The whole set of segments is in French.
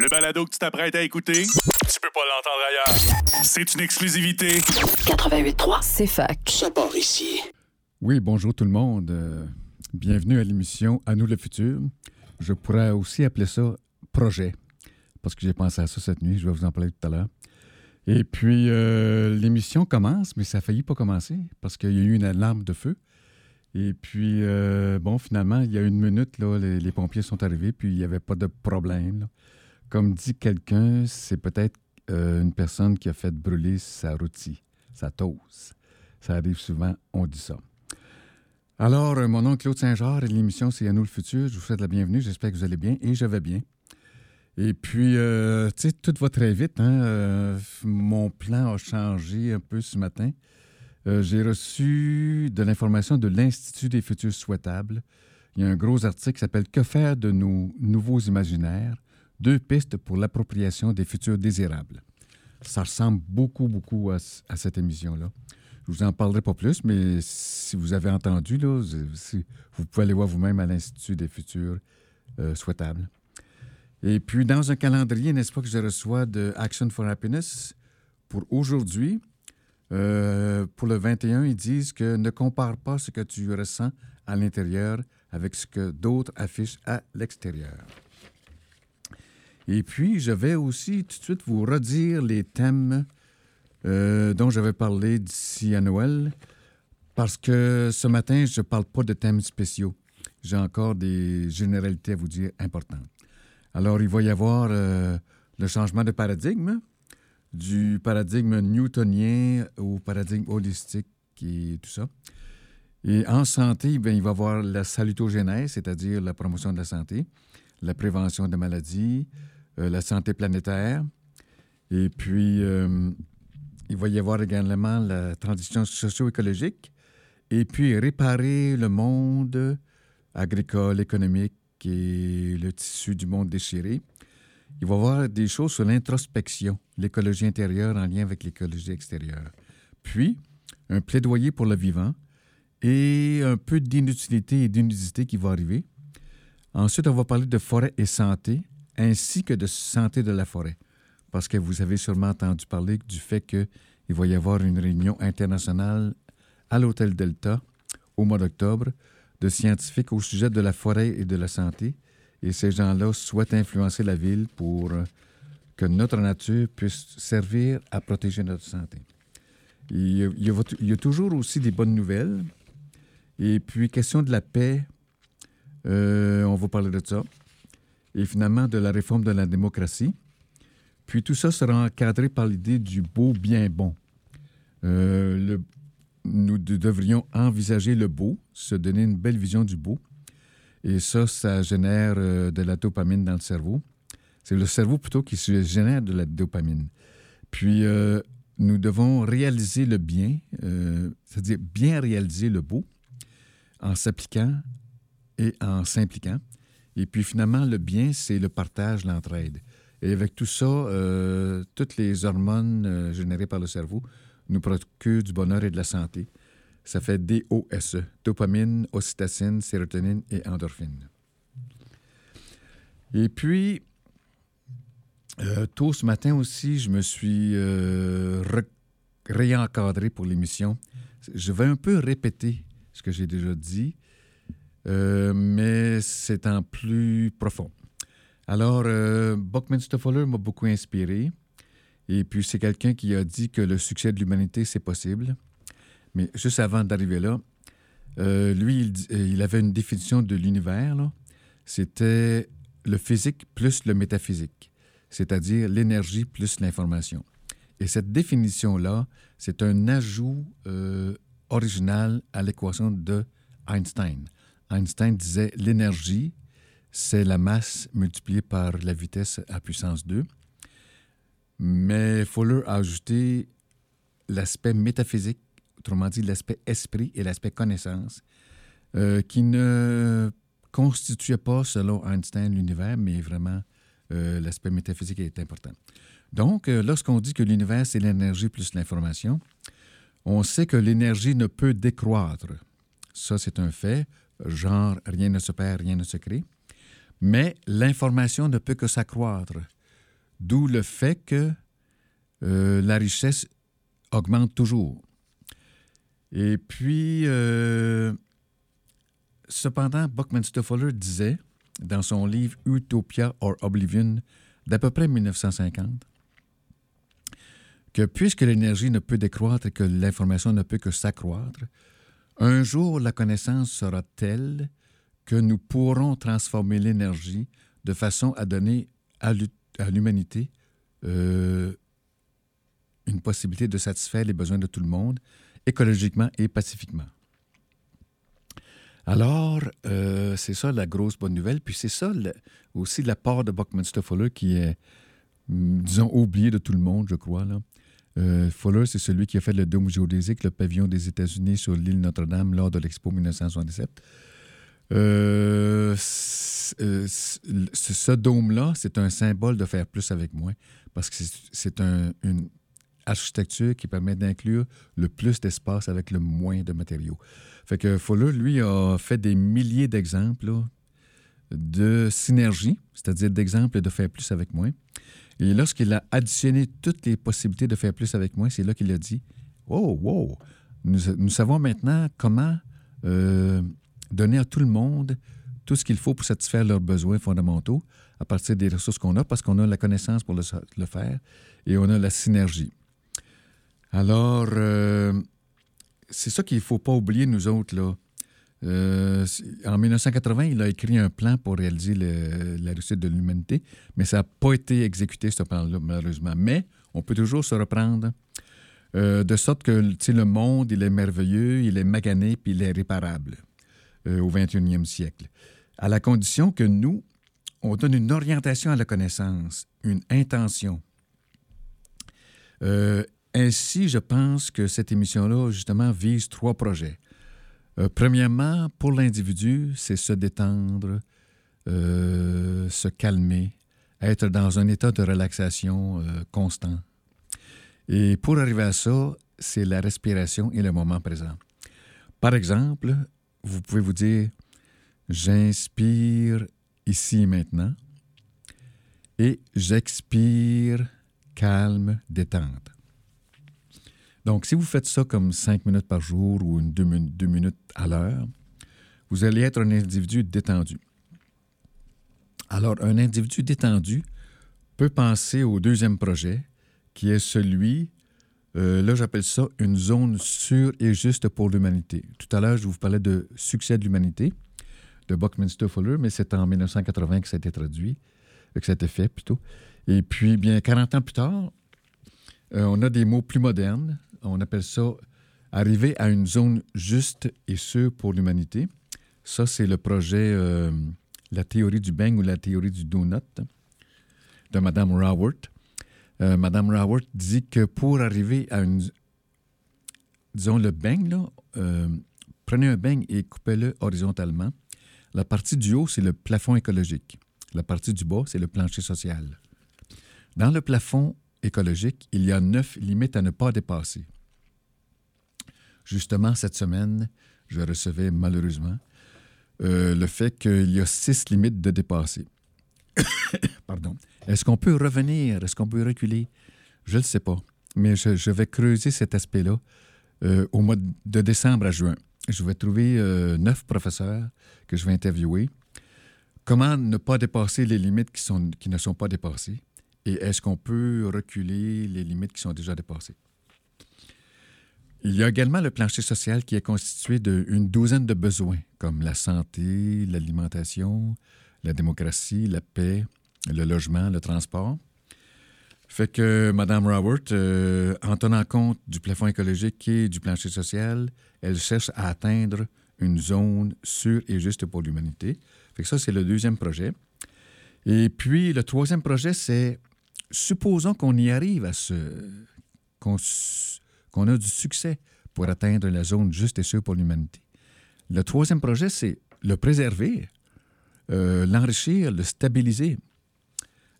Le balado que tu t'apprêtes à écouter, tu peux pas l'entendre ailleurs. C'est une exclusivité. 88.3, c'est fac. Ça part ici. Oui, bonjour tout le monde. Euh, bienvenue à l'émission À nous le futur. Je pourrais aussi appeler ça projet, parce que j'ai pensé à ça cette nuit. Je vais vous en parler tout à l'heure. Et puis, euh, l'émission commence, mais ça a failli pas commencer, parce qu'il y a eu une alarme de feu. Et puis, euh, bon, finalement, il y a une minute, là, les, les pompiers sont arrivés, puis il n'y avait pas de problème. là. Comme dit quelqu'un, c'est peut-être euh, une personne qui a fait brûler sa rôtie, sa toast. Ça arrive souvent, on dit ça. Alors, euh, mon nom est Claude Saint-Georges et l'émission C'est à nous le futur. Je vous souhaite la bienvenue. J'espère que vous allez bien et je vais bien. Et puis, euh, tu sais, tout va très vite. Hein? Mon plan a changé un peu ce matin. J'ai reçu de l'information de l'Institut des futurs souhaitables. Il y a un gros article qui s'appelle Que faire de nos nouveaux imaginaires? Deux pistes pour l'appropriation des futurs désirables. Ça ressemble beaucoup, beaucoup à, cette émission-là. Je vous en parlerai pas plus, mais si vous avez entendu, vous pouvez aller voir vous-même à l'Institut des futurs euh, souhaitables. Et puis, dans un calendrier, n'est-ce pas, que je reçois de Action for Happiness pour aujourd'hui, euh, pour le 21, ils disent que ne compare pas ce que tu ressens à l'intérieur avec ce que d'autres affichent à l'extérieur. Et puis, je vais aussi tout de suite vous redire les thèmes euh, dont j'avais parlé d'ici à Noël, parce que ce matin, je ne parle pas de thèmes spéciaux. J'ai encore des généralités à vous dire importantes. Alors, il va y avoir euh, le changement de paradigme, du paradigme newtonien au paradigme holistique et tout ça. Et en santé, ben, il va y avoir la salutogénèse, c'est-à-dire la promotion de la santé, la prévention des maladies, la santé planétaire. Et puis, euh, il va y avoir également la transition socio-écologique. Et puis, réparer le monde agricole, économique et le tissu du monde déchiré. Il va y avoir des choses sur l'introspection, l'écologie intérieure en lien avec l'écologie extérieure. Puis, un plaidoyer pour le vivant et un peu d'inutilité et d'inutilité qui va arriver. Ensuite, on va parler de forêt et santé, ainsi que de santé de la forêt. Parce que vous avez sûrement entendu parler du fait qu'il va y avoir une réunion internationale à l'Hôtel Delta au mois d'octobre de scientifiques au sujet de la forêt et de la santé. Et ces gens-là souhaitent influencer la ville pour euh, que notre nature puisse servir à protéger notre santé. Il y a, toujours aussi des bonnes nouvelles. Et puis, question de la paix, euh, on va parler de ça. Et finalement, de la réforme de la démocratie. Puis tout ça sera encadré par l'idée du beau bien bon. Euh, le- nous de- devrions envisager le beau, se donner une belle vision du beau. Et ça, ça génère euh, de la dopamine dans le cerveau. C'est le cerveau plutôt qui génère de la dopamine. Puis, euh, nous devons réaliser le bien, c'est-à-dire bien réaliser le beau en s'appliquant et en s'impliquant. Et puis finalement, le bien, c'est le partage, l'entraide. Et avec tout ça, euh, toutes les hormones euh, générées par le cerveau nous procurent du bonheur et de la santé. Ça fait DOSE, dopamine, ocytocine, sérotonine et endorphine. Et puis, euh, tôt ce matin aussi, je me suis réencadré pour l'émission. Je vais un peu répéter ce que j'ai déjà dit, euh, mais c'est en plus profond. Alors, euh, Buckminster Fuller m'a beaucoup inspiré. Et puis, c'est quelqu'un qui a dit que le succès de l'humanité, c'est possible. Mais juste avant d'arriver là, euh, lui, euh, il avait une définition de l'univers. C'était le physique plus le métaphysique, c'est-à-dire l'énergie plus l'information. Et cette définition-là, c'est un ajout original à l'équation de Einstein. Einstein disait l'énergie, c'est la masse multipliée par la vitesse à puissance 2. Mais Fuller a ajouté l'aspect métaphysique, autrement dit l'aspect esprit et l'aspect connaissance, euh, qui ne constituait pas, selon Einstein, l'univers, mais vraiment euh, l'aspect métaphysique est important. Donc, euh, lorsqu'on dit que l'univers, c'est l'énergie plus l'information, on sait que l'énergie ne peut décroître. Ça, c'est un fait. Genre, rien ne se perd, rien ne se crée. Mais l'information ne peut que s'accroître. D'où le fait que euh, la richesse augmente toujours. Et puis, euh, cependant, Buckminster Fuller disait, dans son livre Utopia or Oblivion, d'à peu près 1950, que puisque l'énergie ne peut décroître et que l'information ne peut que s'accroître, un jour la connaissance sera telle que nous pourrons transformer l'énergie de façon à donner à l'humanité euh, une possibilité de satisfaire les besoins de tout le monde, écologiquement et pacifiquement. Alors, euh, c'est ça la grosse bonne nouvelle. Puis c'est ça aussi la part de Buckminster Fuller qui est, mm, disons, oublié de tout le monde, je crois. Euh, Fuller, c'est celui qui a fait le dôme géodésique, le pavillon des États-Unis sur l'île Notre-Dame lors de l'Expo 1977. Euh, ce dôme-là, c'est un symbole de faire plus avec moins, parce que c'est une architecture qui permet d'inclure le plus d'espace avec le moins de matériaux. Fait que Fuller, lui, a fait des milliers d'exemples de synergie, c'est-à-dire d'exemples de faire plus avec moins. Et lorsqu'il a additionné toutes les possibilités de faire plus avec moins, c'est là qu'il a dit Oh, wow, nous, savons maintenant comment euh, donner à tout le monde tout ce qu'il faut pour satisfaire leurs besoins fondamentaux à partir des ressources qu'on a, parce qu'on a la connaissance pour le, faire et on a la synergie. Alors, euh, c'est ça qu'il ne faut pas oublier, nous autres. Là. Euh, en 1980, il a écrit un plan pour réaliser la réussite de l'humanité, mais ça n'a pas été exécuté, ce plan-là, malheureusement. Mais on peut toujours se reprendre, euh, de sorte que le monde, il est merveilleux, il est magané, puis il est réparable au 21e siècle. À la condition que nous, on donne une orientation à la connaissance, une intention. Euh, ainsi, je pense que cette émission-là, justement, vise trois projets. Euh, premièrement, pour l'individu, c'est se détendre, euh, se calmer, être dans un état de relaxation euh, constant. Et pour arriver à ça, c'est la respiration et le moment présent. Par exemple, vous pouvez vous dire, j'inspire ici et maintenant et j'expire calme, détente. Donc, si vous faites ça comme cinq minutes par jour ou une deux, minutes à l'heure, vous allez être un individu détendu. Alors, un individu détendu peut penser au deuxième projet, qui est celui, euh, là j'appelle ça une zone sûre et juste pour l'humanité. Tout à l'heure, je vous parlais de Succès de l'humanité de Buckminster Fuller, mais c'est en 1980 que ça a été traduit, que ça a été fait plutôt. Et puis, bien, 40 ans plus tard, euh, on a des mots plus modernes, on appelle ça arriver à une zone juste et sûre pour l'humanité. Ça, c'est le projet euh, La théorie du bang ou la théorie du donut de Mme Raworth. Euh, Mme Raworth dit que pour arriver à une. Disons, le bang, là, euh, prenez un bang et coupez-le horizontalement. La partie du haut, c'est le plafond écologique. La partie du bas, c'est le plancher social. Dans le plafond écologique, il y a neuf limites à ne pas dépasser. Justement, cette semaine, je recevais malheureusement euh, le fait qu'il y a six limites de dépasser. Pardon. Est-ce qu'on peut revenir? Est-ce qu'on peut reculer? Je ne sais pas. Mais je, vais creuser cet aspect-là euh, au mois de décembre à juin. Je vais trouver euh, neuf professeurs que je vais interviewer. Comment ne pas dépasser les limites qui, sont, qui ne sont pas dépassées? Et est-ce qu'on peut reculer les limites qui sont déjà dépassées? Il y a également le plancher social qui est constitué d'une douzaine de besoins, comme la santé, l'alimentation, la démocratie, la paix, le logement, le transport. Fait que Mme Robert, euh, en tenant compte du plafond écologique et du plancher social, elle cherche à atteindre une zone sûre et juste pour l'humanité. Fait que ça, c'est le deuxième projet. Et puis, le troisième projet, c'est supposons qu'on y arrive à ce. qu'on a du succès pour atteindre la zone juste et sûre pour l'humanité. Le troisième projet, c'est le préserver, euh, l'enrichir, le stabiliser.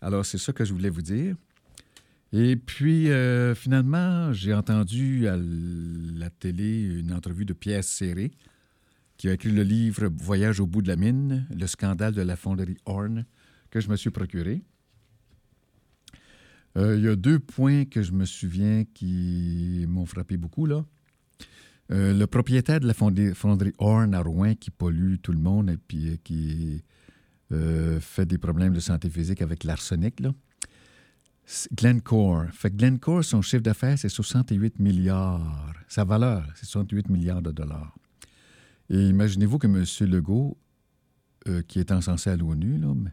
Alors, c'est ça que je voulais vous dire. Et puis, euh, finalement, j'ai entendu à la télé une entrevue de Pierre Serré, qui a écrit le livre Voyage au bout de la mine, le scandale de la fonderie Horn, que je me suis procuré. Euh, il y a deux points que je me souviens qui m'ont frappé beaucoup. Là. Euh, le propriétaire de la fonderie Horn à Rouen qui pollue tout le monde et puis qui fait des problèmes de santé physique avec l'arsenic. Glencore. Fait Glencore, son chiffre d'affaires, c'est 68 milliards. Sa valeur, c'est 68 milliards de dollars. Et imaginez-vous que M. Legault, qui est encensé à l'ONU, mais,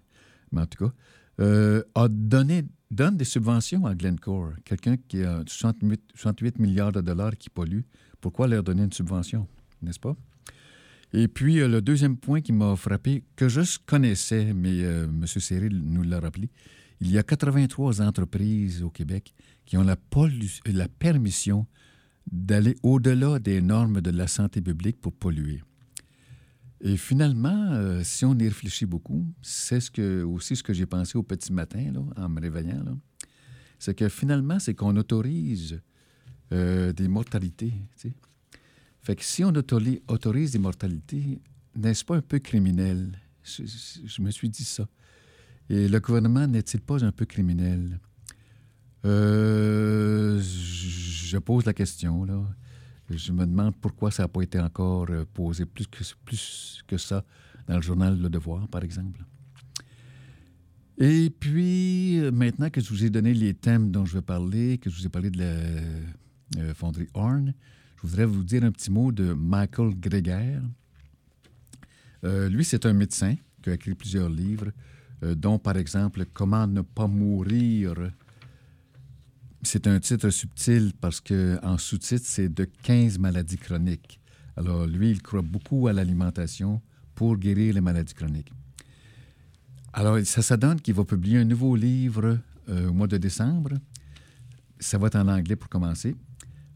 mais, en tout cas, a donné donne des subventions à Glencore, quelqu'un qui a 68, milliards de dollars qui pollue. Pourquoi leur donner une subvention, n'est-ce pas? Et puis, euh, le deuxième point qui m'a frappé, que je connaissais, mais euh, M. Cyril nous l'a rappelé, il y a 83 entreprises au Québec qui ont la, la permission d'aller au-delà des normes de la santé publique pour polluer. Et finalement, euh, si on y réfléchit beaucoup, c'est ce que, aussi ce que j'ai pensé au petit matin, là, en me réveillant, c'est que finalement, c'est qu'on autorise euh, des mortalités. Fait que si on autorise, des mortalités, n'est-ce pas un peu criminel? Je, me suis dit ça. Et le gouvernement n'est-il pas un peu criminel? Euh, je pose la question, là. Je me demande pourquoi ça n'a pas été encore euh, posé plus que, ça dans le journal Le Devoir, par exemple. Et puis, euh, maintenant que je vous ai donné les thèmes dont je vais parler, que je vous ai parlé de la euh, fonderie Horn, je voudrais vous dire un petit mot de Michael Greger. lui, c'est un médecin qui a écrit plusieurs livres, dont, par exemple, Comment ne pas mourir c'est un titre subtil parce qu'en sous-titre, c'est de 15 maladies chroniques. Alors, lui, il croit beaucoup à l'alimentation pour guérir les maladies chroniques. Alors, ça, ça donne qu'il va publier un nouveau livre euh, au mois de décembre. Ça va être en anglais pour commencer.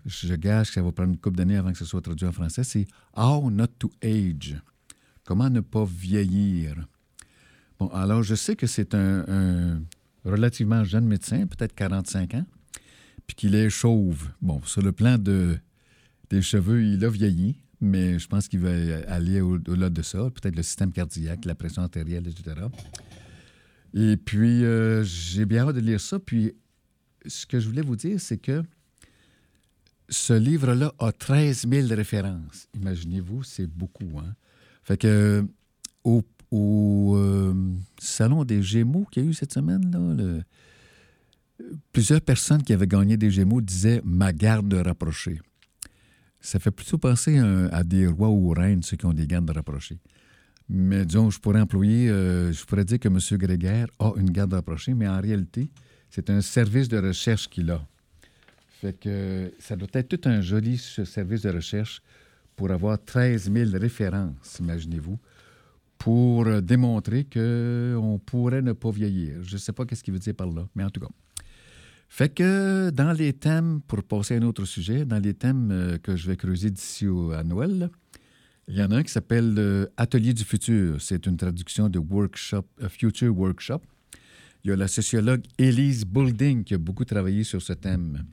Je gage que ça va prendre une couple d'années avant que ce soit traduit en français. C'est How Not to Age. Comment ne pas vieillir. Bon, alors, je sais que c'est un relativement jeune médecin, peut-être 45 ans puis qu'il est chauve. Bon, sur le plan de, des cheveux, il a vieilli, mais je pense qu'il va aller au-delà de ça, peut-être le système cardiaque, la pression artérielle, etc. Et puis, euh, j'ai bien hâte de lire ça. Puis, ce que je voulais vous dire, c'est que ce livre-là a 13 000 références. Imaginez-vous, c'est beaucoup. Hein? Fait que au, euh, Salon des Gémeaux qu'il y a eu cette semaine, là, le, plusieurs personnes qui avaient gagné des Gémeaux disaient ma garde rapprochée. Ça fait plutôt penser à, des rois ou reines, ceux qui ont des gardes rapprochées. Mais disons, je pourrais employer, euh, je pourrais dire que M. Grégaire a une garde rapprochée, mais en réalité, c'est un service de recherche qu'il a. Fait que ça doit être tout un joli service de recherche pour avoir 13 000 références, imaginez-vous, pour démontrer qu'on pourrait ne pas vieillir. Je ne sais pas qu'est-ce qu'il veut dire par là, mais en tout cas. Fait que dans les thèmes, pour passer à un autre sujet, dans les thèmes euh, que je vais creuser d'ici à Noël, il y en a un qui s'appelle euh, Atelier du futur. C'est une traduction de workshop, euh, Future Workshop. Il y a la sociologue Elise Boulding qui a beaucoup travaillé sur ce thème.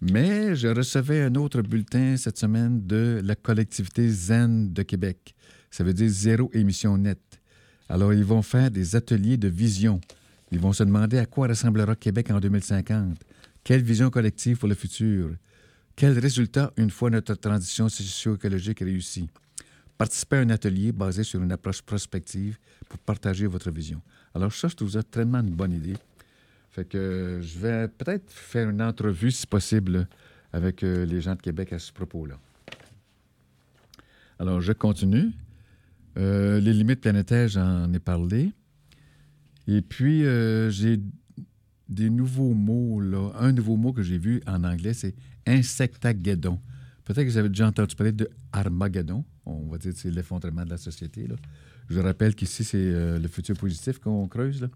Mais je recevais un autre bulletin cette semaine de la collectivité Zen de Québec. Ça veut dire zéro émission nette. Alors, ils vont faire des ateliers de vision ils vont se demander à quoi ressemblera Québec en 2050. Quelle vision collective pour le futur? Quels résultats une fois notre transition socio-écologique réussie? Participez à un atelier basé sur une approche prospective pour partager votre vision. Alors ça, je trouve ça tellement une bonne idée. Fait que je vais peut-être faire une entrevue, si possible, avec euh, les gens de Québec à ce propos-là. Alors, je continue. Euh, les limites planétaires, j'en ai parlé. Et puis, euh, j'ai des nouveaux mots. Là. Un nouveau mot que j'ai vu en anglais, c'est insectageddon. Peut-être que vous avez déjà entendu parler de Armageddon. On va dire que c'est l'effondrement de la société. Je rappelle qu'ici, c'est euh, le futur positif qu'on creuse. Là.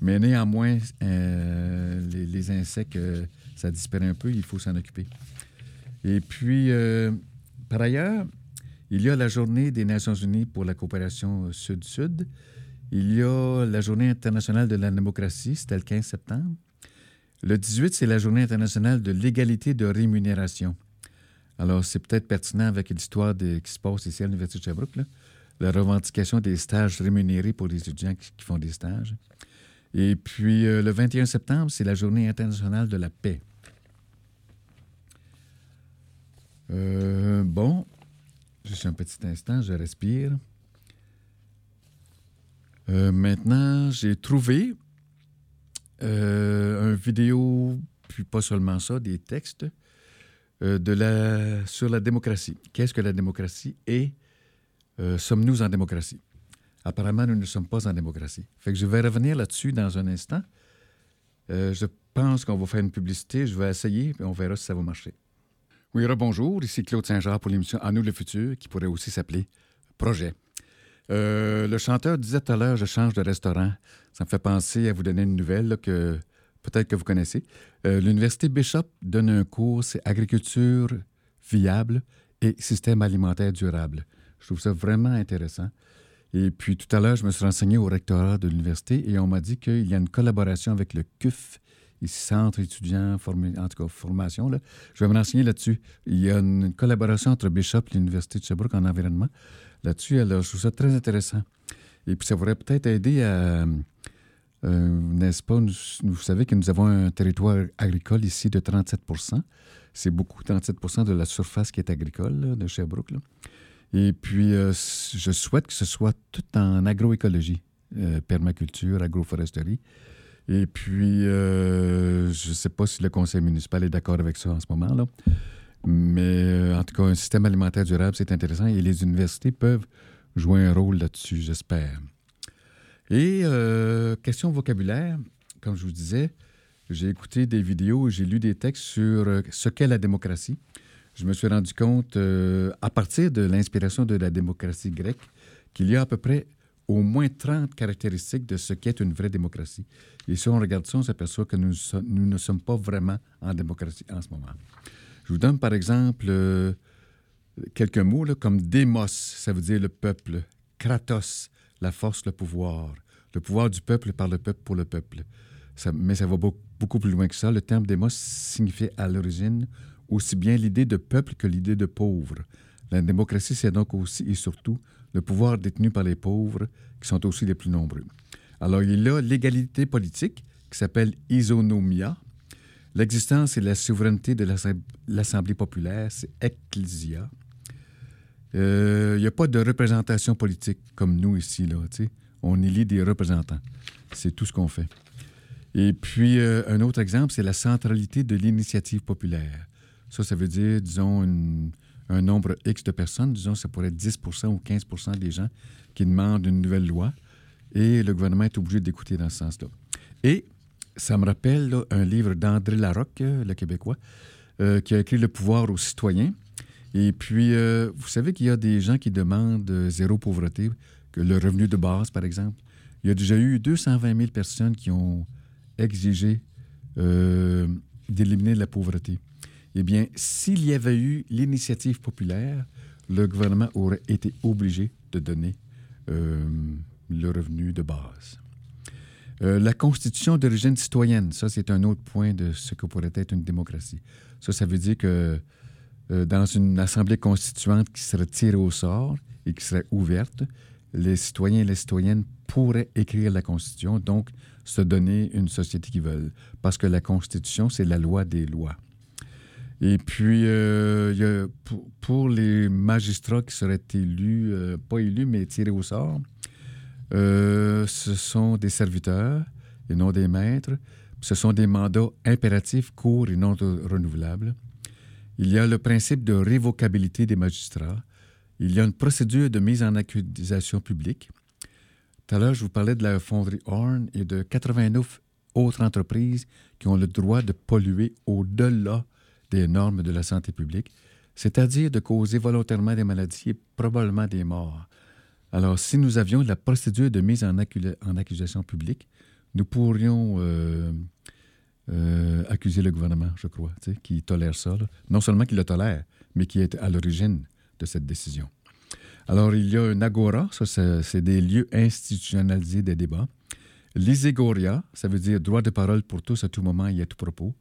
Mais néanmoins, euh, les, insectes, ça disparaît un peu, il faut s'en occuper. Et puis, par ailleurs, il y a la journée des Nations unies pour la coopération sud-sud. Il y a la Journée internationale de la démocratie, c'était le 15 septembre. Le 18, c'est la Journée internationale de l'égalité de rémunération. Alors, c'est peut-être pertinent avec l'histoire qui se passe ici à l'Université de Sherbrooke, la revendication des stages rémunérés pour les étudiants qui, font des stages. Et puis, le 21 septembre, c'est la journée internationale de la paix. bon, juste un petit instant, je respire. Maintenant, j'ai trouvé euh, une vidéo, puis pas seulement ça, des textes euh, sur la démocratie. Qu'est-ce que la démocratie et euh, sommes-nous en démocratie? Apparemment, nous ne sommes pas en démocratie. Fait que je vais revenir là-dessus dans un instant. je pense qu'on va faire une publicité. Je vais essayer, et on verra si ça va marcher. Oui, bonjour. Ici Claude Saint-Jean pour l'émission À nous le futur, qui pourrait aussi s'appeler Projet. Euh, le chanteur disait tout à l'heure, je change de restaurant. Ça me fait penser à vous donner une nouvelle que peut-être que vous connaissez. Euh, L'Université Bishop donne un cours, c'est agriculture viable et système alimentaire durable. Je trouve ça vraiment intéressant. Et puis tout à l'heure, je me suis renseigné au rectorat de l'université et on m'a dit qu'il y a une collaboration avec le CUF, ici Centre étudiant, en formation. Je vais me renseigner là-dessus. Il y a une collaboration entre Bishop et l'Université de Sherbrooke en environnement là-dessus. Alors, je trouve ça très intéressant. Et puis, ça pourrait peut-être aider à. Euh, n'est-ce pas? vous savez que nous avons un territoire agricole ici de 37% C'est beaucoup, 37% de la surface qui est agricole de Sherbrooke. Et puis, euh, je souhaite que ce soit tout en agroécologie, euh, permaculture, agroforesterie. Et puis, je ne sais pas si le conseil municipal est d'accord avec ça en ce moment. là. Mais euh, en tout cas, un système alimentaire durable, c'est intéressant et les universités peuvent jouer un rôle là-dessus, j'espère. Et euh, question vocabulaire, comme je vous disais, j'ai écouté des vidéos, j'ai lu des textes sur euh, ce qu'est la démocratie. Je me suis rendu compte, à partir de l'inspiration de la démocratie grecque, qu'il y a à peu près au moins 30 caractéristiques de ce qu'est une vraie démocratie. Et si on regarde ça, on s'aperçoit que nous, nous ne sommes pas vraiment en démocratie en ce moment. Je vous donne par exemple euh, quelques mots comme démos, ça veut dire le peuple, kratos, la force, le pouvoir, le pouvoir du peuple par le peuple pour le peuple. mais ça va beaucoup, plus loin que ça. Le terme démos signifiait à l'origine aussi bien l'idée de peuple que l'idée de pauvre. La démocratie, c'est donc aussi et surtout le pouvoir détenu par les pauvres, qui sont aussi les plus nombreux. Alors, il y a l'égalité politique, qui s'appelle isonomia, L'existence et la souveraineté de l'Assemblée populaire, c'est ecclesia. Il euh, n'y a pas de représentation politique comme nous ici. Là, On élit des représentants. C'est tout ce qu'on fait. Et puis, euh, un autre exemple, c'est la centralité de l'initiative populaire. Ça, ça veut dire, disons, un nombre X de personnes, disons, ça pourrait être 10% ou 15% des gens qui demandent une nouvelle loi, et le gouvernement est obligé d'écouter dans ce sens-là. Et ça me rappelle un livre d'André Larocque, le Québécois, euh, qui a écrit Le pouvoir aux citoyens. Et puis, euh, vous savez qu'il y a des gens qui demandent euh, zéro pauvreté, que le revenu de base, par exemple. Il y a déjà eu 220 000 personnes qui ont exigé d'éliminer la pauvreté. Eh bien, s'il y avait eu l'initiative populaire, le gouvernement aurait été obligé de donner le revenu de base. Euh, la constitution d'origine citoyenne, ça, c'est un autre point de ce que pourrait être une démocratie. Ça, ça veut dire que euh, dans une assemblée constituante qui serait tirée au sort et qui serait ouverte, les citoyens et les citoyennes pourraient écrire la Constitution, donc se donner une société qu'ils veulent. Parce que la Constitution, c'est la loi des lois. Et puis, euh, pour, les magistrats qui seraient élus, pas élus, mais tirés au sort, euh, ce sont des serviteurs et non des maîtres. Ce sont des mandats impératifs, courts et non renouvelables. Il y a le principe de révocabilité des magistrats. Il y a une procédure de mise en accusation publique. Tout à l'heure, je vous parlais de la fonderie Horn et de 89 autres entreprises qui ont le droit de polluer au-delà des normes de la santé publique, c'est-à-dire de causer volontairement des maladies et probablement des morts. Alors, si nous avions la procédure de mise en, accusation publique, nous pourrions euh, euh, accuser le gouvernement, je crois, qui tolère ça. Non seulement qui le tolère, mais qui est à l'origine de cette décision. Alors, il y a un agora, ça, c'est des lieux institutionnalisés des débats. L'iségoria, ça veut dire droit de parole pour tous à tout moment et à tout propos.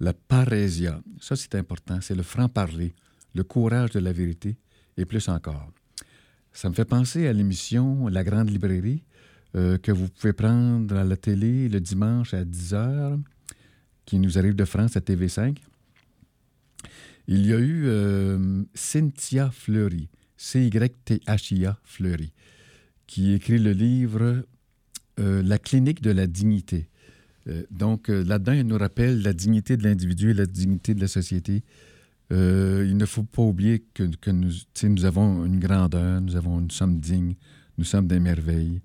La parésia, ça c'est important, c'est le franc-parler, le courage de la vérité et plus encore. Ça me fait penser à l'émission La Grande Librairie euh, que vous pouvez prendre à la télé le dimanche à 10h, qui nous arrive de France à TV5. Il y a eu euh, Cynthia Fleury, C-Y-T-H-I-A Fleury, qui écrit le livre euh, La clinique de la dignité. donc là-dedans, elle nous rappelle la dignité de l'individu et la dignité de la société. Il ne faut pas oublier que, nous, avons une grandeur, nous, avons, sommes dignes, nous sommes des merveilles.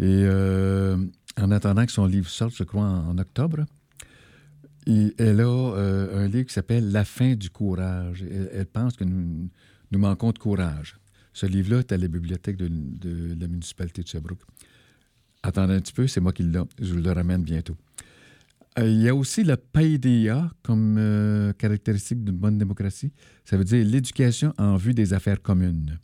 Et euh, en attendant que son livre sorte, je crois, en, octobre, elle a euh, un livre qui s'appelle La fin du courage. Elle, pense que nous, manquons de courage. Ce livre-là est à la bibliothèque de, la municipalité de Sherbrooke. Attendez un petit peu, c'est moi qui l'ai. Je vous le ramène bientôt. Euh, il y a aussi la PAIDEA comme caractéristique d'une bonne démocratie. Ça veut dire l'éducation en vue des affaires communes.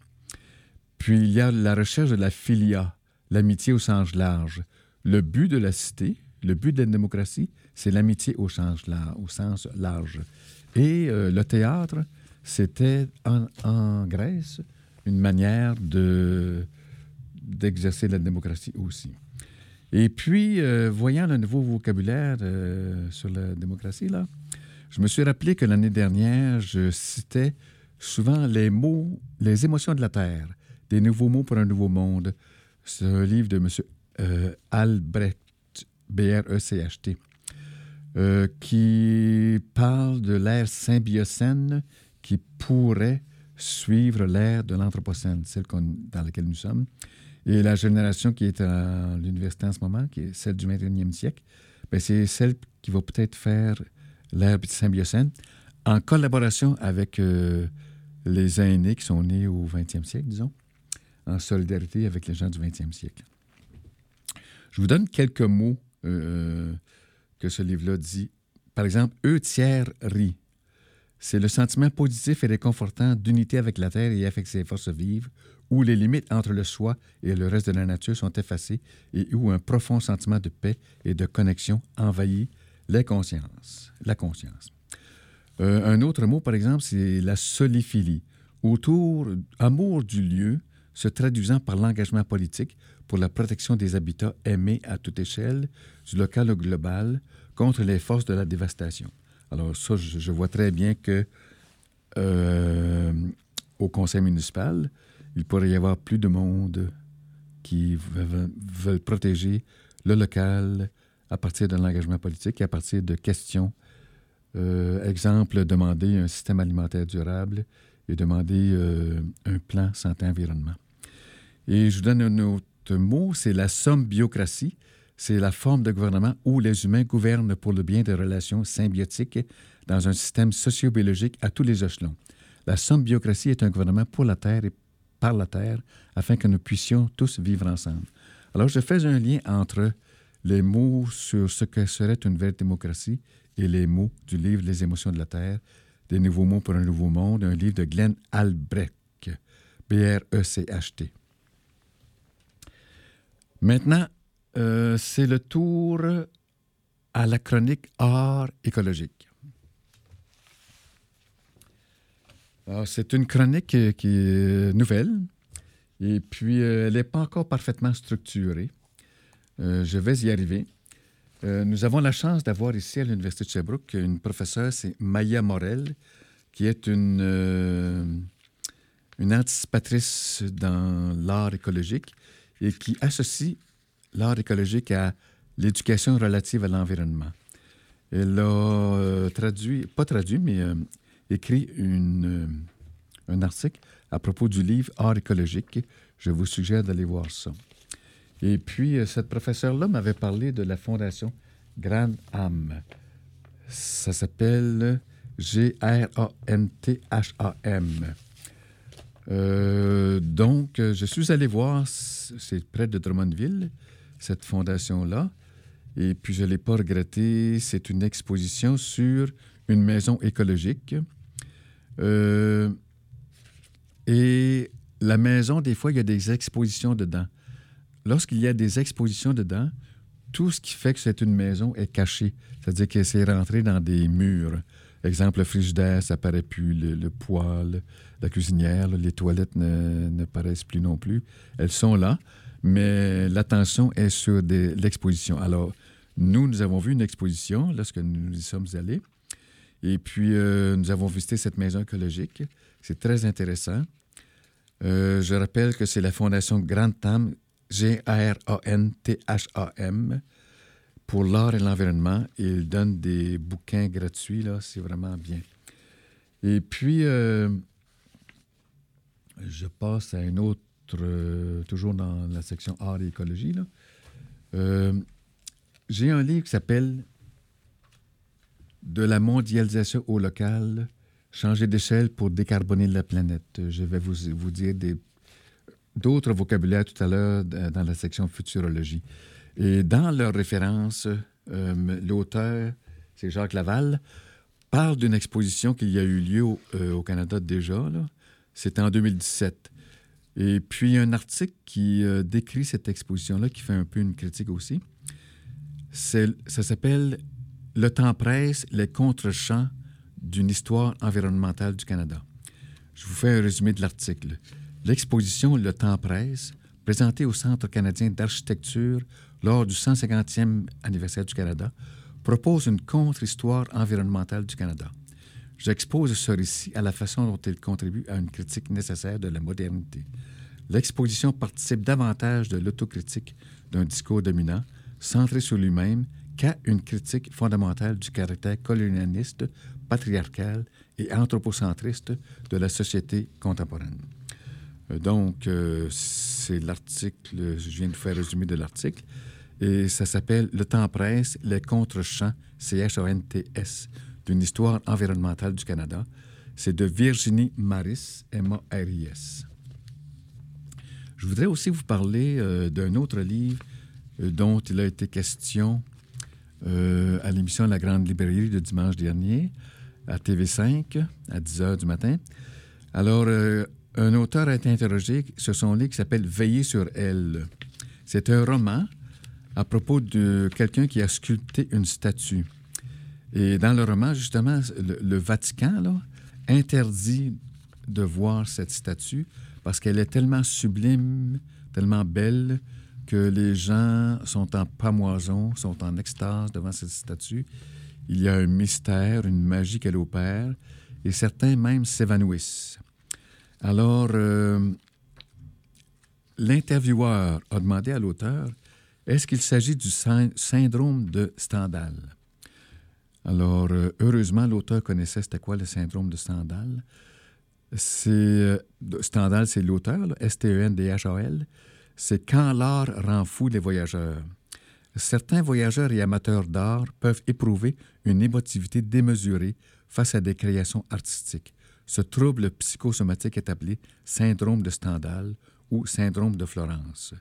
Puis il y a la recherche de la filia, l'amitié au sens large. Le but de la cité, le but de la démocratie, c'est l'amitié au sens, large. Et euh, le théâtre, c'était en, Grèce une manière de, d'exercer la démocratie aussi. Et puis, euh, voyant le nouveau vocabulaire euh, sur la démocratie, là, je me suis rappelé que l'année dernière, je citais souvent les mots, les émotions de la Terre, des nouveaux mots pour un nouveau monde. C'est un livre de M. Euh, Albrecht, B-R-E-C-H-T, euh, qui parle de l'ère symbiocène qui pourrait suivre l'ère de l'Anthropocène, celle dans laquelle nous sommes. Et la génération qui est à l'université en ce moment, qui est celle du 21e siècle, ben, c'est celle qui va peut-être faire l'ère symbiocène en collaboration avec euh, les aînés qui sont nés au 20e siècle, disons en solidarité avec les gens du 20e siècle. Je vous donne quelques mots euh, que ce livre-là dit. Par exemple, eux tiers rit. C'est le sentiment positif et réconfortant d'unité avec la Terre et avec ses forces vives, où les limites entre le soi et le reste de la nature sont effacées et où un profond sentiment de paix et de connexion envahit la conscience. La conscience. Euh, un autre mot, par exemple, c'est la soliphilie. Autour, amour du lieu, se traduisant par l'engagement politique pour la protection des habitats aimés à toute échelle, du local au global, contre les forces de la dévastation. Alors ça, je, vois très bien que euh, au conseil municipal, il pourrait y avoir plus de monde qui veulent protéger le local à partir de l'engagement politique et à partir de questions. Euh, exemple, demander un système alimentaire durable et demander euh, un plan santé-environnement. Et je vous donne un autre mot, c'est la symbiocratie. C'est la forme de gouvernement où les humains gouvernent pour le bien des relations symbiotiques dans un système sociobiologique à tous les échelons. La symbiocratie est un gouvernement pour la Terre et par la Terre afin que nous puissions tous vivre ensemble. Alors, je fais un lien entre les mots sur ce que serait une vraie démocratie et les mots du livre Les émotions de la Terre, des nouveaux mots pour un nouveau monde, un livre de Glenn Albrecht, B-R-E-C-H-T. Maintenant, euh, c'est le tour à la chronique art écologique. C'est une chronique qui est nouvelle et puis euh, elle n'est pas encore parfaitement structurée. Euh, je vais y arriver. nous avons la chance d'avoir ici à l'Université de Sherbrooke une professeure, c'est Maya Morel, qui est une, une anticipatrice dans l'art écologique et qui associe l'art écologique à l'éducation relative à l'environnement. Elle a euh, traduit, pas traduit, mais euh, écrit une, euh, un article à propos du livre Art écologique. Je vous suggère d'aller voir ça. Et puis, cette professeure-là m'avait parlé de la fondation Grand Âme. Ça s'appelle G-R-A-N-T-H-A-M. Euh, donc, je suis allé voir, c'est près de Drummondville, cette fondation-là. Et puis, je ne l'ai pas regretté. C'est une exposition sur une maison écologique. Euh, et la maison, des fois, il y a des expositions dedans. Lorsqu'il y a des expositions dedans, tout ce qui fait que c'est une maison est caché. C'est-à-dire que c'est rentré dans des murs. Exemple, le frigidaire, ça paraît plus, le, poêle, la cuisinière, les toilettes ne, paraissent plus non plus. Elles sont là, mais l'attention est sur l'exposition. Alors, nous, nous avons vu une exposition lorsque nous y sommes allés. Et puis, euh, nous avons visité cette maison écologique. C'est très intéressant. Euh, je rappelle que c'est la Fondation Grantham, G-R-A-N-T-H-A-M, pour l'art et l'environnement. Ils donnent des bouquins gratuits, là. C'est vraiment bien. Et puis, euh, je passe à une autre, toujours dans la section art et écologie. J'ai un livre qui s'appelle De la mondialisation au local, changer d'échelle pour décarboner la planète. Je vais vous, vous dire d'autres vocabulaires tout à l'heure dans la section futurologie. Et dans leur référence, euh, l'auteur, c'est Jacques Laval, parle d'une exposition qui a eu lieu au, euh, Canada déjà. C'était en 2017. Et puis un article qui euh, décrit cette exposition-là, qui fait un peu une critique aussi ça s'appelle Le temps presse, les contre-champs d'une histoire environnementale du Canada. Je vous fais un résumé de l'article. L'exposition Le temps presse, présentée au Centre canadien d'architecture lors du 150e anniversaire du Canada, propose une contre-histoire environnementale du Canada. J'expose ce récit à la façon dont il contribue à une critique nécessaire de la modernité. L'exposition participe davantage de l'autocritique d'un discours dominant centré sur lui-même qu'à une critique fondamentale du caractère colonialiste, patriarcal et anthropocentriste de la société contemporaine. Euh, donc, euh, c'est l'article, je viens de faire résumé de l'article, et ça s'appelle Le temps presse, les contre-champs, C-H-O-N-T-S, d'une histoire environnementale du Canada. C'est de Virginie Maris, M-A-R-I-S. Je voudrais aussi vous parler euh, d'un autre livre dont il a été question euh, à l'émission La Grande Librairie de dimanche dernier, à TV5, à 10 h du matin. Alors, euh, un auteur a été interrogé sur son livre qui s'appelle Veiller sur elle. C'est un roman à propos de quelqu'un qui a sculpté une statue. Et dans le roman, justement, le, Vatican là, interdit de voir cette statue parce qu'elle est tellement sublime, tellement belle, que les gens sont en pamoison, sont en extase devant cette statue. Il y a un mystère, une magie qu'elle opère, et certains même s'évanouissent. Alors, euh, l'intervieweur a demandé à l'auteur est-ce qu'il s'agit du syndrome de Stendhal? Alors, euh, heureusement, l'auteur connaissait c'était quoi le syndrome de Stendhal. C'est, euh, Stendhal, c'est l'auteur, S-T-E-N-D-H-A-L c'est quand l'art rend fou les voyageurs. Certains voyageurs et amateurs d'art peuvent éprouver une émotivité démesurée face à des créations artistiques. Ce trouble psychosomatique est appelé syndrome de Stendhal ou syndrome de Florence.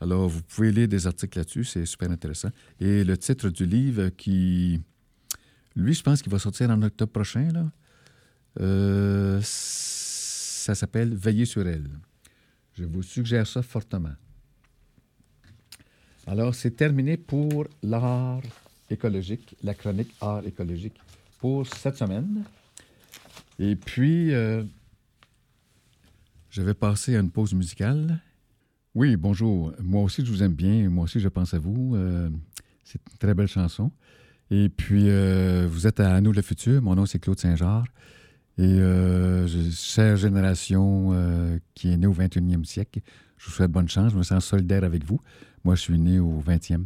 Alors, vous pouvez lire des articles là-dessus, c'est super intéressant. Et le titre du livre qui, lui, je pense qu'il va sortir en octobre prochain, là, euh, ça s'appelle Veiller sur elle. Je vous suggère ça fortement. Alors, c'est terminé pour l'art écologique, la chronique art écologique pour cette semaine. Et puis, euh, je vais passer à une pause musicale. Oui, bonjour. Moi aussi, je vous aime bien. Moi aussi, je pense à vous. Euh, c'est une très belle chanson. Et puis, euh, vous êtes à nous le futur. Mon nom, c'est Claude Saint-Georges. Et euh, chère génération euh, qui est née au 21e siècle, je vous souhaite bonne chance. Je me sens solidaire avec vous. Moi, je suis né au 20e.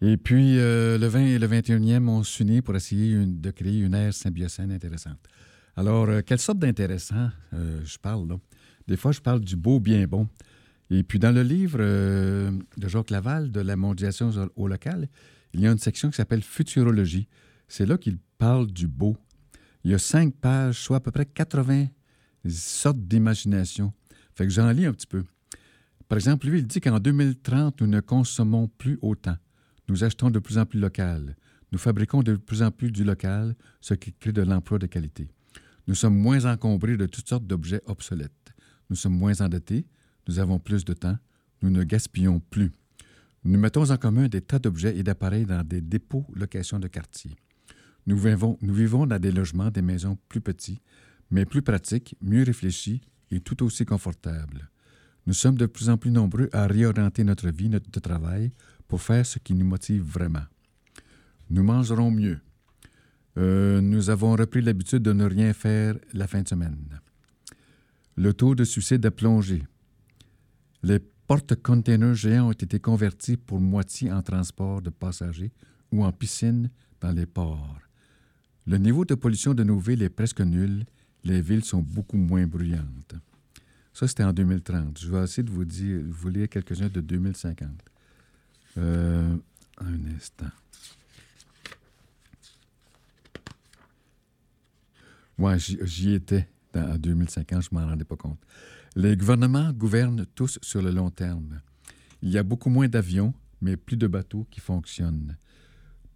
Et puis, euh, le 20 et le 21e, on s'unit pour essayer de créer une ère symbiocène intéressante. Alors, euh, quelle sorte d'intéressant je parle là? Des fois, je parle du beau bien bon. Et puis, dans le livre de Jacques Laval, de la mondialisation au local, il y a une section qui s'appelle Futurologie. C'est là qu'il parle du beau, il y a cinq pages, soit à peu près 80 sortes d'imagination. Fait que j'en lis un petit peu. Par exemple, lui, il dit qu'en 2030, nous ne consommons plus autant. Nous achetons de plus en plus local. Nous fabriquons de plus en plus du local, ce qui crée de l'emploi de qualité. Nous sommes moins encombrés de toutes sortes d'objets obsolètes. Nous sommes moins endettés. Nous avons plus de temps. Nous ne gaspillons plus. Nous mettons en commun des tas d'objets et d'appareils dans des dépôts locations de quartier. Nous vivons, dans des logements, des maisons plus petits, mais plus pratiques, mieux réfléchis et tout aussi confortables. Nous sommes de plus en plus nombreux à réorienter notre vie, notre travail, pour faire ce qui nous motive vraiment. Nous mangerons mieux. Euh, nous avons repris l'habitude de ne rien faire la fin de semaine. Le taux de suicide a plongé. Les porte-containers géants ont été convertis pour moitié en transport de passagers ou en piscine dans les ports. Le niveau de pollution de nos villes est presque nul. Les villes sont beaucoup moins bruyantes. Ça, c'était en 2030. Je vais essayer de vous, dire, vous lire quelques-uns de 2050. Euh, un instant. Oui, j'y étais en 2050, je ne m'en rendais pas compte. Les gouvernements gouvernent tous sur le long terme. Il y a beaucoup moins d'avions, mais plus de bateaux qui fonctionnent.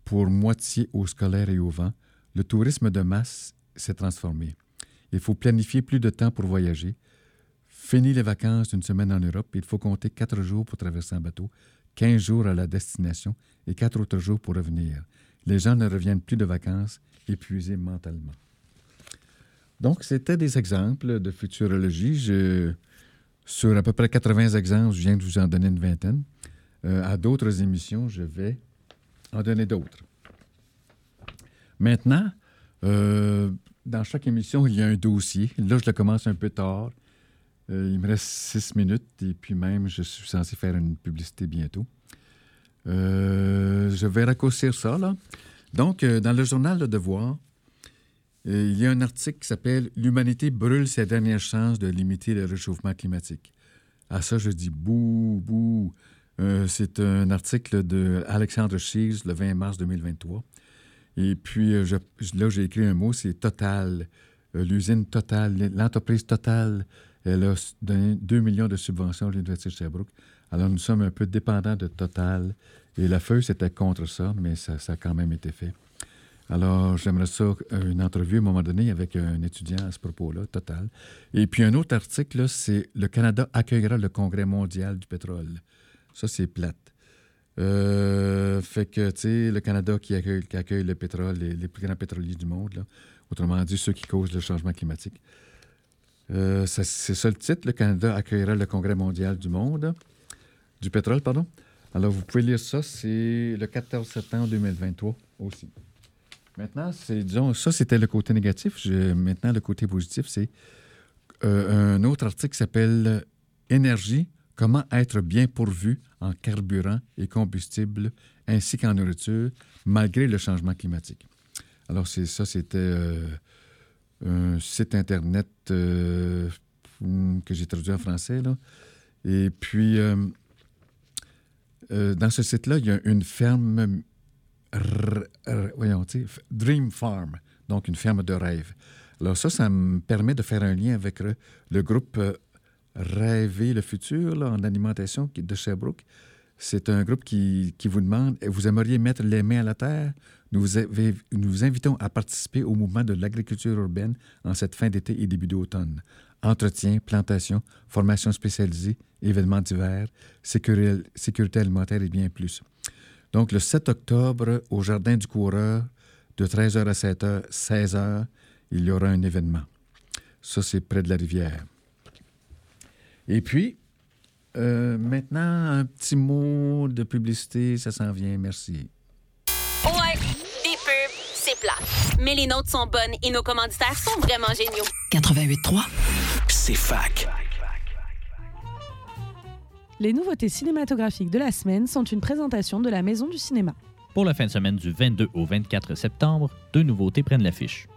Pour moitié au scolaire et au vent, le tourisme de masse s'est transformé. Il faut planifier plus de temps pour voyager. Fini les vacances d'une semaine en Europe, il faut compter quatre jours pour traverser un bateau, quinze jours à la destination et quatre autres jours pour revenir. Les gens ne reviennent plus de vacances épuisés mentalement. Donc, c'était des exemples de futurologie. Je, sur à peu près 80 exemples, je viens de vous en donner une vingtaine. Euh, à d'autres émissions, je vais en donner d'autres. Maintenant, euh, dans chaque émission, il y a un dossier. Là, je le commence un peu tard. Euh, il me reste six minutes et puis même, je suis censé faire une publicité bientôt. je vais raccourcir ça, là. Donc, dans le journal Le Devoir, euh, il y a un article qui s'appelle L'humanité brûle ses dernières chances de limiter le réchauffement climatique. À ça, je dis bouh, bouh. Euh, c'est un article de Alexandre le 20 mars 2023. Et puis, euh, là, j'ai écrit un mot, c'est Total. L'usine Total, l'entreprise Total, elle a donné 2 millions de subventions à l'Université de Sherbrooke. Alors, nous sommes un peu dépendants de Total. Et la feuille, c'était contre ça, mais ça, ça a quand même été fait. Alors, j'aimerais ça, euh, une entrevue à un moment donné avec un étudiant à ce propos-là, total. Et puis un autre article, c'est Le Canada accueillera le Congrès mondial du pétrole. Ça, c'est plate. Euh, fait que, tu sais, le Canada qui accueille, le pétrole, les, les, plus grands pétroliers du monde, autrement dit, ceux qui causent le changement climatique. Euh, c'est ça le titre, le Canada accueillera le Congrès mondial du monde, du pétrole, pardon. Alors, vous pouvez lire ça, c'est le 14 septembre 2023 aussi. Maintenant, c'est, disons, ça, c'était le côté négatif. maintenant, le côté positif, c'est euh, un autre article qui s'appelle Énergie, comment être bien pourvu en carburant et combustible ainsi qu'en nourriture, malgré le changement climatique? Alors, c'est ça, c'était euh, un site Internet euh, que j'ai traduit en français. Et puis, dans ce site-là, il y a une ferme voyons, Dream Farm, donc une ferme de rêve. Alors ça, ça me permet de faire un lien avec le, groupe euh, Rêver le futur en alimentation de Sherbrooke. C'est un groupe qui, qui, vous demande, vous aimeriez mettre les mains à la terre? Nous vous, nous vous invitons à participer au mouvement de l'agriculture urbaine en cette fin d'été et début d'automne. Entretien, plantation, formation spécialisée, événements divers, sécurité, sécurité alimentaire et bien plus. Donc, le 7 octobre, au Jardin du Coureur, de 13h à 7h, 16h, il y aura un événement. Ça, c'est près de la rivière. Et puis, euh, maintenant, un petit mot de publicité, ça s'en vient. Merci. Ouais, des pubs, c'est plat. Mais les nôtres sont bonnes et nos commanditaires sont vraiment géniaux. 88.3, c'est fac. Les nouveautés cinématographiques de la semaine sont une présentation de la Maison du cinéma. Pour la fin de semaine du 22 au 24 septembre, deux nouveautés prennent l'affiche.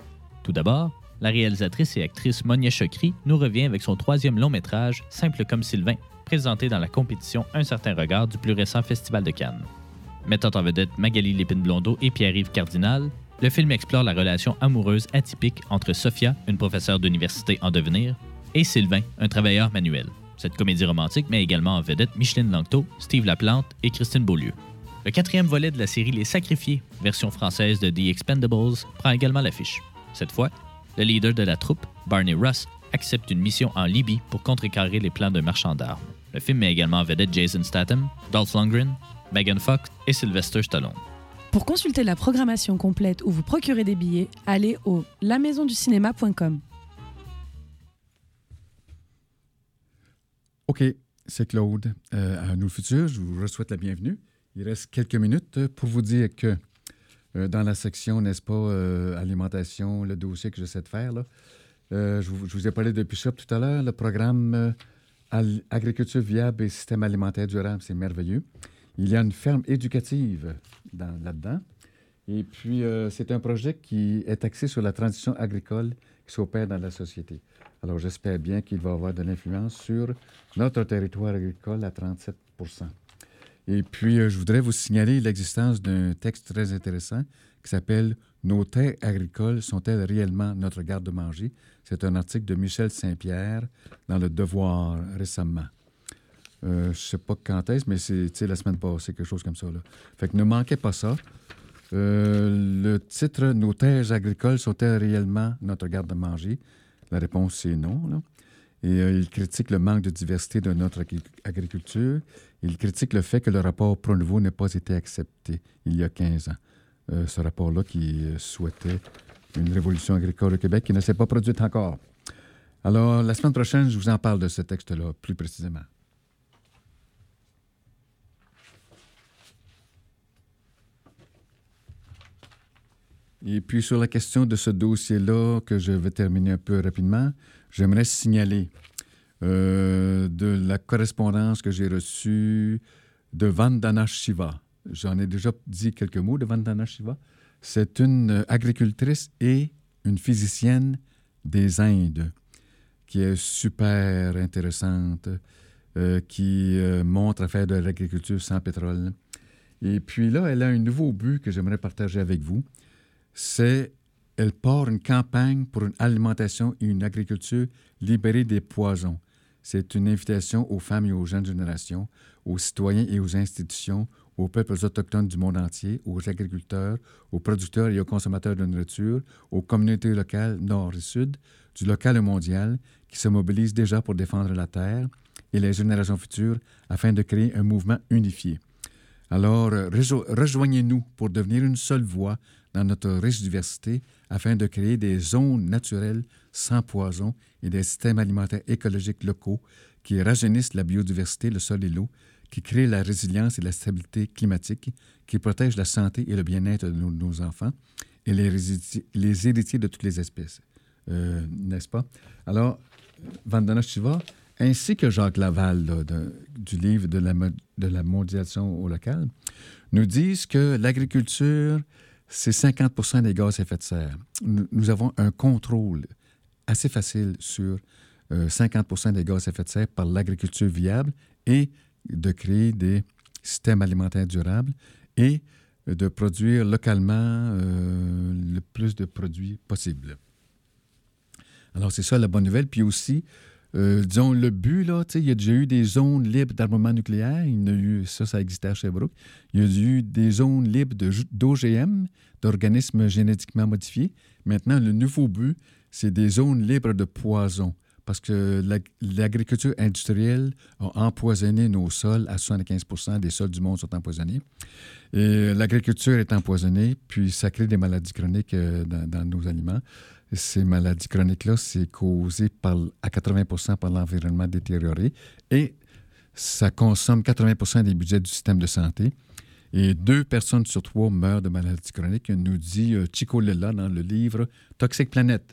Tout d'abord, la réalisatrice et actrice Monia Chokri nous revient avec son troisième long métrage, Simple comme Sylvain, présenté dans la compétition Un certain regard du plus récent Festival de Cannes. Mettant en vedette Magali Lépine-Blondeau et Pierre-Yves Cardinal, le film explore la relation amoureuse atypique entre Sophia, une professeure d'université en devenir, et Sylvain, un travailleur manuel. Cette comédie romantique met également en vedette Micheline Langto, Steve Laplante et Christine Beaulieu. Le quatrième volet de la série Les Sacrifiés, version française de The Expendables, prend également l'affiche. Cette fois, le leader de la troupe, Barney Russ, accepte une mission en Libye pour contrecarrer les plans d'un marchand d'armes. Le film met également en vedette Jason Statham, Dolph Lundgren, Megan Fox et Sylvester Stallone. Pour consulter la programmation complète ou vous procurer des billets, allez au lamaisonducinéma.com. OK, c'est Claude. Euh, à nous le futur, je vous souhaite la bienvenue. Il reste quelques minutes pour vous dire que euh, dans la section, n'est-ce pas, euh, alimentation, le dossier que j'essaie de faire, euh, je, vous, je, vous, ai parlé de Bishop tout à l'heure, le programme Agriculture viable et système alimentaire durable, c'est merveilleux. Il y a une ferme éducative là-dedans. Et puis, c'est un projet qui est axé sur la transition agricole qui s'opère dans la société. Alors, j'espère bien qu'il va avoir de l'influence sur notre territoire agricole à 37 Et puis, euh, je voudrais vous signaler l'existence d'un texte très intéressant qui s'appelle Nos terres agricoles sont-elles réellement notre garde-manger? C'est un article de Michel Saint-Pierre dans Le Devoir récemment. Euh, je ne sais pas quand est-ce, mais c'est la semaine passée, quelque chose comme ça. Fait que ne manquez pas ça. Euh, le titre Nos terres agricoles sont-elles réellement notre garde-manger? La réponse, c'est non. Et euh, il critique le manque de diversité de notre agriculture. Il critique le fait que le rapport Pro-Nouveau n'ait pas été accepté il y a 15 ans. Euh, ce rapport-là qui euh, souhaitait une révolution agricole au Québec qui ne s'est pas produite encore. Alors, la semaine prochaine, je vous en parle de ce texte-là plus précisément. Et puis sur la question de ce dossier-là, que je vais terminer un peu rapidement, j'aimerais signaler euh, de la correspondance que j'ai reçue de Vandana Shiva. J'en ai déjà dit quelques mots de Vandana Shiva. C'est une agricultrice et une physicienne des Indes qui est super intéressante, euh, qui euh, montre à faire de l'agriculture sans pétrole. Et puis là, elle a un nouveau but que j'aimerais partager avec vous c'est elle part une campagne pour une alimentation et une agriculture libérée des poisons. C'est une invitation aux femmes et aux jeunes générations, aux citoyens et aux institutions, aux peuples autochtones du monde entier, aux agriculteurs, aux producteurs et aux consommateurs de nourriture, aux communautés locales nord et sud, du local au mondial, qui se mobilisent déjà pour défendre la terre et les générations futures afin de créer un mouvement unifié. Alors, rejoignez-nous pour devenir une seule voix dans notre riche diversité afin de créer des zones naturelles sans poison et des systèmes alimentaires écologiques locaux qui rajeunissent la biodiversité, le sol et l'eau, qui créent la résilience et la stabilité climatique, qui protègent la santé et le bien-être de nos, enfants et les, héritiers de toutes les espèces. Euh, N'est-ce pas? Alors, Vandana Shiva, ainsi que Jacques Laval du livre de la mondialisation au local, nous disent que l'agriculture c'est 50% des gaz à effet de serre. Nous, avons un contrôle assez facile sur 50% euh, des gaz à effet de serre par l'agriculture viable et de créer des systèmes alimentaires durables et de produire localement euh, le plus de produits possible. Alors, c'est ça la bonne nouvelle. Puis aussi, euh, disons, le but, là, il y a déjà eu des zones libres d'armement nucléaire. Il y a eu, ça, ça existait à Sherbrooke. Il y a eu des zones libres d'OGM, d'organismes génétiquement modifiés. Maintenant, le nouveau but, c'est des zones libres de poison. Parce que l'agriculture industrielle a empoisonné nos sols. À 75% des sols du monde sont empoisonnés. Et l'agriculture est empoisonnée, puis ça crée des maladies chroniques euh, dans, dans nos aliments ces maladies chroniques-là, c'est causé à 80% par l'environnement détérioré et ça consomme 80% des budgets du système de santé. Et deux personnes sur trois meurent de maladies chroniques, nous dit euh, Chico Lella dans le livre Toxic Planet.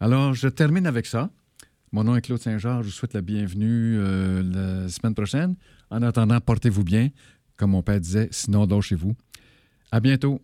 Alors, je termine avec ça. Mon nom est Claude Saint-Jean. Je vous souhaite la bienvenue euh, la semaine prochaine. En attendant, portez-vous bien. Comme mon père disait, sinon, chez vous. À bientôt.